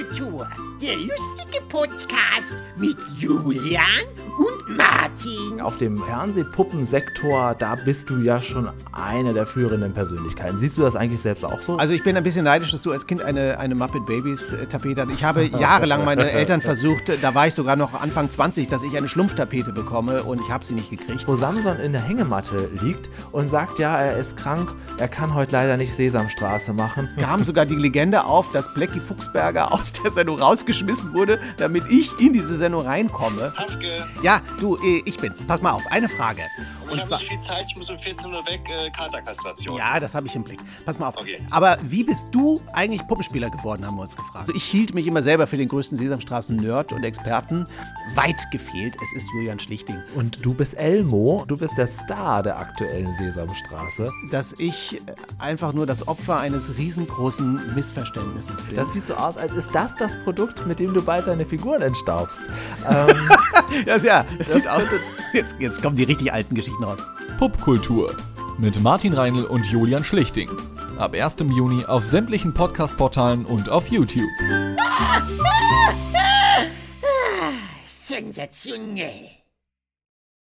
Popkultur, der lustige Podcast mit Julian und Martin. Auf dem Fernsehpuppensektor, da bist du ja schon eine der führenden Persönlichkeiten. Siehst du das eigentlich selbst auch so? Also ich bin ein bisschen neidisch, dass du als Kind eine, eine Muppet Babies äh, Tapete hattest. Ich habe jahrelang meine Eltern versucht, da war ich sogar noch Anfang 20, dass ich eine Schlumpftapete bekomme und ich habe sie nicht gekriegt. Wo Samson in der Hängematte liegt und sagt, ja, er ist krank, er kann heute leider nicht Sesamstraße machen. kam sogar die Legende auf, dass Blackie Fuchsberger aus der Sendung rausgeschmissen wurde, damit ich in diese Sendung reinkomme. Ja, du, äh, ich bin's. Pass mal auf, eine Frage. ich habe nicht viel Zeit, ich muss um 14 Uhr weg, äh, Katerkastration. Ja, das habe ich im Blick. Pass mal auf. Okay. Aber wie bist du eigentlich Puppenspieler geworden, haben wir uns gefragt. Also ich hielt mich immer selber für den größten Sesamstraßen-Nerd und Experten. Weit gefehlt, es ist Julian Schlichting. Und du bist Elmo, du bist der Star der aktuellen Sesamstraße. Dass ich äh, einfach nur das Opfer eines riesengroßen Missverständnisses bin. Das sieht so aus, als ist das das Produkt, mit dem du bald deine Figuren entstaubst. Ähm, das, ja, es Das sieht aus. Jetzt, jetzt kommen die richtig alten Geschichten raus. Popkultur mit Martin Reinl und Julian Schlichting. Ab 1. Juni auf sämtlichen Podcast-Portalen und auf YouTube. Sensationell.